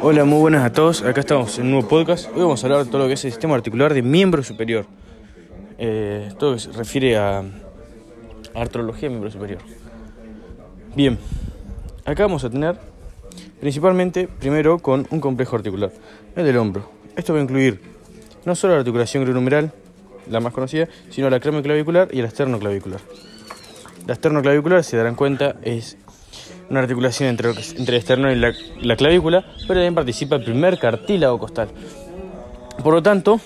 Hola, muy buenas a todos. Acá estamos en un nuevo podcast. Hoy vamos a hablar de todo lo que es el sistema articular de miembro superior. Eh, todo lo que se refiere a artrología de miembro superior. Bien, acá vamos a tener principalmente primero con un complejo articular, el del hombro. Esto va a incluir no solo la articulación grunumeral, la más conocida, sino la clavicular y el esternoclavicular. La esternoclavicular, se darán cuenta, es una articulación entre, el esternón y la, clavícula, pero también participa el primer cartílago costal. Por lo tanto,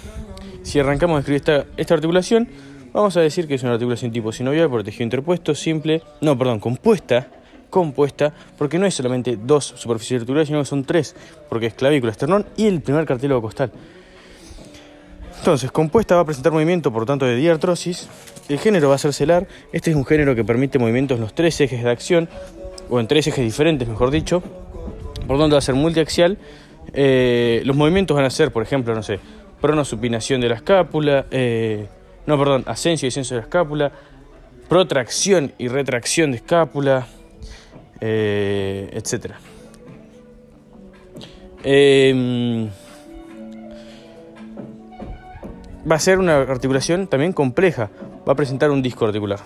si arrancamos a escribir esta, esta articulación, vamos a decir que es una articulación tipo sinovial por tejido interpuesto, simple, no, perdón, compuesta, compuesta, porque no es solamente dos superficies articulares, sino que son tres, porque es clavícula, esternón y el primer cartílago costal. Entonces, compuesta va a presentar movimiento, por tanto, de diartrosis. El género va a ser celar. Este es un género que permite movimientos en los tres ejes de acción, o en tres ejes diferentes, mejor dicho, por donde va a ser multiaxial. Eh, los movimientos van a ser, por ejemplo, no sé, pronosupinación de la escápula, eh, no, perdón, ascenso y descenso de la escápula, protracción y retracción de escápula, eh, etc. Em, va a ser una articulación también compleja, va a presentar un disco articular.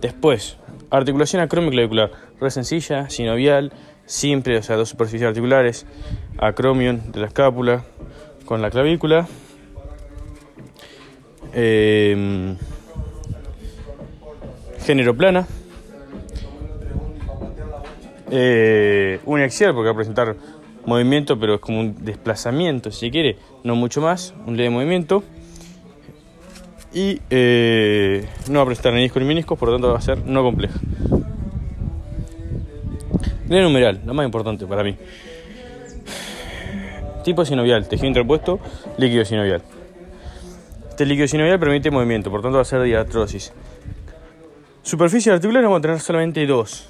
Después, Articulación acromioclavicular, red sencilla, sinovial, simple, o sea, dos superficies articulares, acromion de la escápula con la clavícula. Em, género plana. Eh, uniaxial porque va a presentar movimiento, pero es como un desplazamiento, si quiere, no mucho más, un leve movimiento y eh, no va a presentar ni discos ni meniscos, por lo tanto va a ser no compleja. Glea numeral, la más importante para mí. Tipo sinovial, tejido interpuesto, líquido sinovial. Este líquido sinovial permite movimiento, por tanto va a ser diatrosis. Superficie articular vamos a tener solamente dos.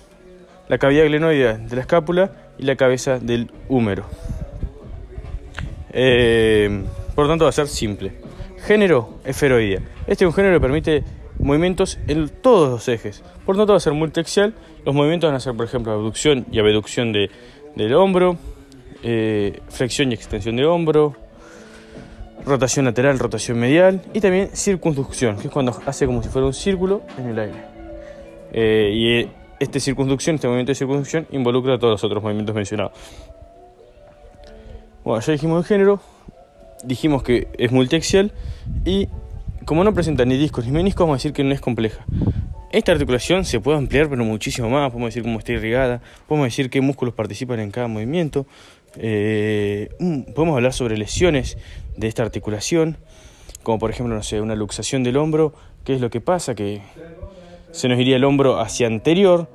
La cavidad glenoidea de la escápula y la cabeza del húmero. Eh, por lo tanto va a ser simple. Género, esferoidea. Este es un género que permite movimientos en todos los ejes. Por lo tanto, va a ser multiaxial. Los movimientos van a ser, por ejemplo, abducción y abducción de, del hombro, eh, flexión y extensión de hombro, rotación lateral, rotación medial y también circunducción, que es cuando hace como si fuera un círculo en el aire. Eh, y este circunducción, este movimiento de circunducción, involucra todos los otros movimientos mencionados. Bueno, ya dijimos el género, dijimos que es multiaxial y como no presenta ni discos ni meniscos, vamos a decir que no es compleja. Esta articulación se puede ampliar, pero muchísimo más. Podemos decir cómo está irrigada, podemos decir qué músculos participan en cada movimiento. Eh, podemos hablar sobre lesiones de esta articulación, como por ejemplo, no sé, una luxación del hombro. ¿Qué es lo que pasa? Que se nos iría el hombro hacia anterior.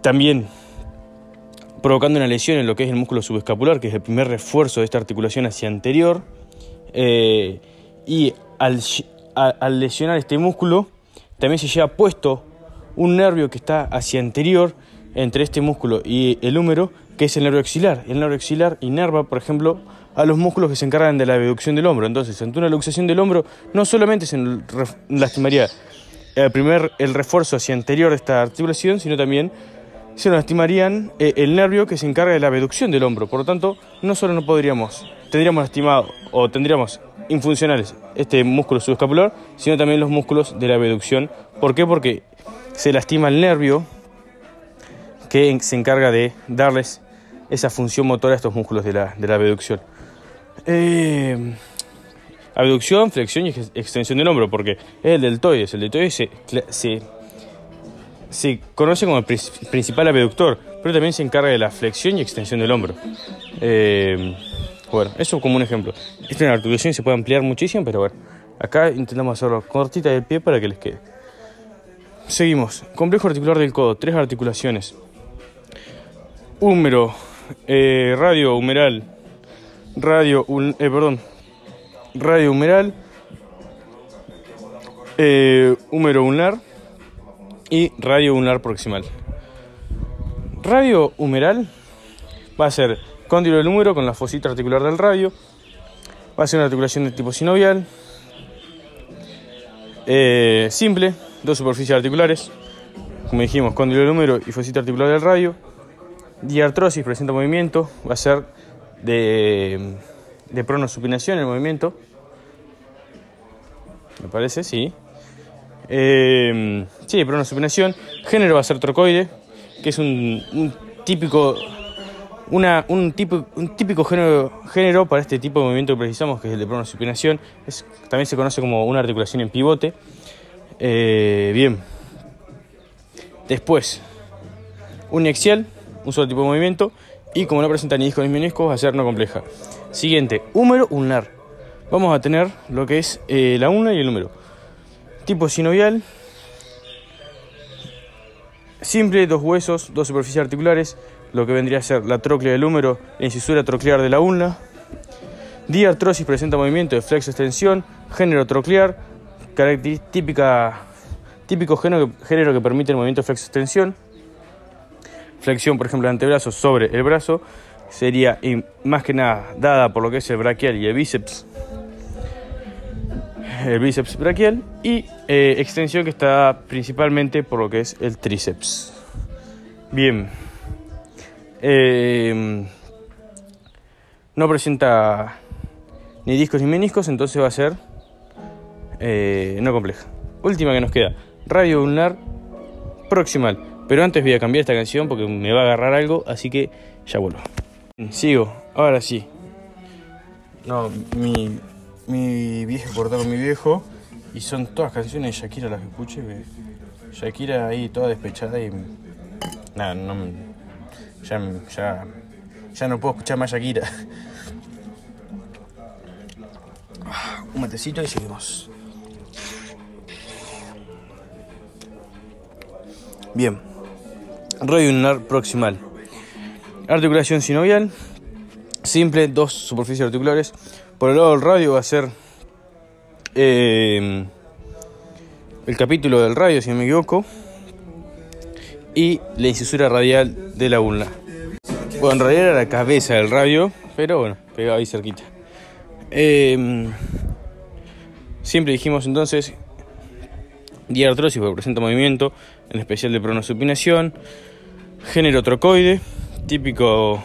También provocando una lesión en lo que es el músculo subescapular, que es el primer refuerzo de esta articulación hacia anterior. Eh, y al, lesionar este músculo, también se lleva puesto un nervio que está hacia anterior entre este músculo y el húmero, que es el nervio axilar. El nervio axilar inerva, por ejemplo, a los músculos que se encargan de la abducción del hombro. Entonces, ante una luxación del hombro, no solamente se lastimaría el primer el refuerzo hacia anterior de esta articulación, sino también se nos lastimarían eh, el nervio que se encarga de la abducción del hombro. Por lo tanto, no solo no podríamos, tendríamos lastimado o tendríamos infuncionales este músculo subescapular, sino también los músculos de la abducción. ¿Por qué? Porque se lastima el nervio que se encarga de darles esa función motora a estos músculos de la, de la abducción. Eh, abducción, flexión y extensión del hombro, porque es el deltoides. El deltoides se, se se conoce como el principal abductor, pero también se encarga de la flexión y extensión del hombro. Eh, bueno, eso como un ejemplo. Esta articulación se puede ampliar muchísimo, pero bueno, acá intentamos hacerlo cortita del pie para que les quede. Seguimos. Complejo articular del codo, tres articulaciones. Húmero, eh, radio humeral, radio, eh, perdón, radio humeral, húmero ulnar y radio ulnar proximal. Radio humeral va a ser cóndilo del húmero con la fosita articular del radio. Va a ser una articulación de tipo sinovial. Eh, simple, dos superficies articulares. Como dijimos, cóndilo del húmero y fosita articular del radio. Diartrosis presenta movimiento, va a ser de, de pronosupinación el movimiento. Me parece, sí. Eh, sí, pronosupinación. Género va a ser trocoide, que es un, un típico un, tipo, un típico género, género para este tipo de movimiento que precisamos, que es el de pronosupinación. Es, también se conoce como una articulación en pivote. Eh, bien. Después, uniaxial, un solo tipo de movimiento. Y como no presenta ni discos ni meniscos, va a ser no compleja. Siguiente, húmero ulnar. Vamos a tener lo que es eh, la una y el número. Tipo sinovial. Simple, dos huesos, dos superficies articulares, lo que vendría a ser la tróclea del húmero, la incisura troclear de la ulna. Diartrosis presenta movimiento de flexo-extensión, género troclear, típica, típico género, género que permite el movimiento de flexo-extensión. Flexión, por ejemplo, de antebrazo sobre el brazo, sería más que nada dada por lo que es el braquial y el bíceps. El bíceps braquial y eh, extensión que está principalmente por lo que es el tríceps. Bien. Eh, no presenta ni discos ni meniscos, entonces va a ser eh, no compleja. Última que nos queda, radio ulnar proximal. Pero antes voy a cambiar esta canción porque me va a agarrar algo, así que ya vuelvo. Sigo, ahora sí. No, mi, mi viejo cortado con mi viejo y son todas canciones de Shakira las que escuché. Shakira ahí toda despechada y... Nada, no ya, ya, ya no puedo escuchar más Shakira. Un matecito y seguimos. Bien. Radio ulnar proximal. Articulación sinovial. Simple, dos superficies articulares. Por el lado del radio va a ser eh, el capítulo del radio, si no me equivoco y la incisura radial de la ulna. Bueno, en realidad era la cabeza del radio, pero bueno, pegaba ahí cerquita. Em, siempre dijimos entonces diartrosis porque presenta movimiento, en especial de pronosupinación, género trocoide, típico,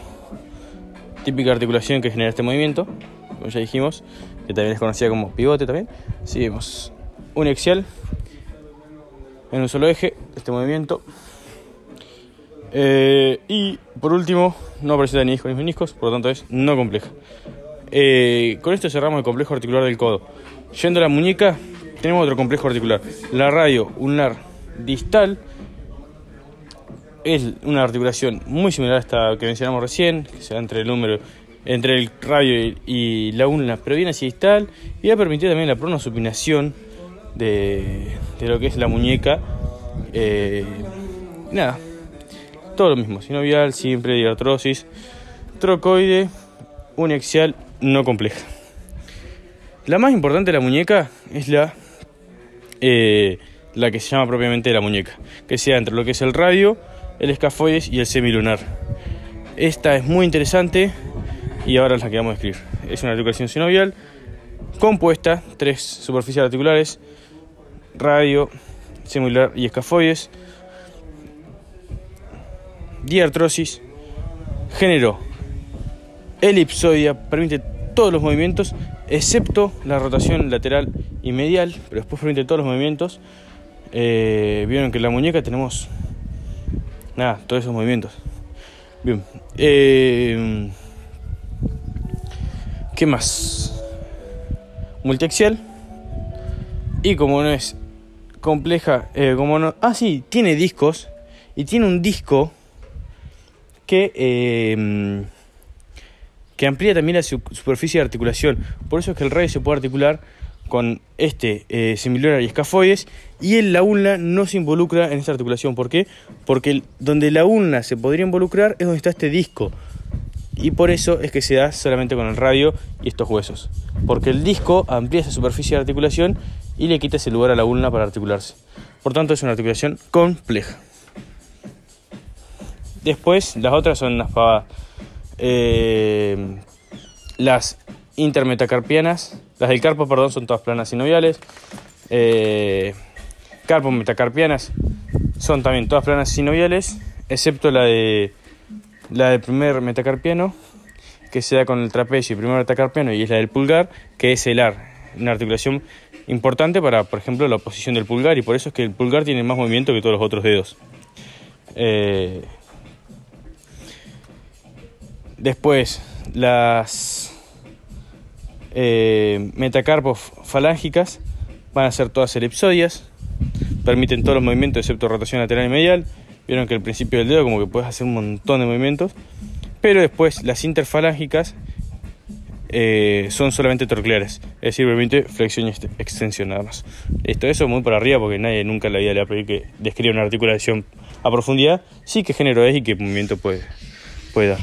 típica articulación que genera este movimiento, como ya dijimos, que también es conocida como pivote también. Seguimos uniaxial en un solo eje, este movimiento eh, y por último, no presenta ni discos ni meniscos, por lo tanto es no compleja. Eh, con esto cerramos el complejo articular del codo. Yendo a la muñeca, tenemos otro complejo articular. La radio ulnar distal es una articulación muy similar a esta que mencionamos recién, que se da entre el número entre el radio y la ulna, pero viene así distal y va a permitir también la pronosupinación de, de lo que es la muñeca. Eh, nada, todo lo mismo, sinovial, simple, diartrosis, trocoide, uniaxial, no compleja. La más importante de la muñeca es la, eh, la que se llama propiamente la muñeca, que sea entre lo que es el radio, el escafoides y el semilunar. Esta es muy interesante y ahora es la que vamos a escribir. Es una articulación sinovial compuesta, tres superficies articulares, radio, semilunar y escafoides diartrosis, género elipsoidea, permite todos los movimientos excepto la rotación lateral y medial, pero después permite todos los movimientos. Eh, vieron que en la muñeca tenemos nada, todos esos movimientos. Bien, eh, ¿qué más? Multiaxial y como no es compleja, eh, como no, ah sí, tiene discos y tiene un disco que, eh, que amplía también la superficie de articulación. Por eso es que el radio se puede articular con este eh, similar y escafoides y el la ulna no se involucra en esta articulación. ¿Por qué? Porque donde la ulna se podría involucrar es donde está este disco. Y por eso es que se da solamente con el radio y estos huesos. Porque el disco amplía esa superficie de articulación y le quita ese lugar a la ulna para articularse. Por tanto, es una articulación compleja. Después, las otras son las. Eh, las intermetacarpianas, las del carpo, perdón, son todas planas sinoviales. Eh, carpo metacarpianas son también todas planas sinoviales, excepto la de la del primer metacarpiano, que se da con el trapecio y primer metacarpiano, y es la del pulgar, que es el ar, una articulación importante para, por ejemplo, la posición del pulgar, y por eso es que el pulgar tiene más movimiento que todos los otros dedos. Eh, después, las eh, metacarpos falángicas van a ser todas elipsoides, permiten todos los movimientos excepto rotación lateral y medial. Vieron que al principio del dedo como que puedes hacer un montón de movimientos, pero después las interfalángicas eh, son solamente torcleares, es decir, permite flexión y extensión nada más. Esto eso muy por arriba porque nadie nunca en la vida le va a que describa una articulación a profundidad, sí qué género es y qué movimiento puede, puede dar.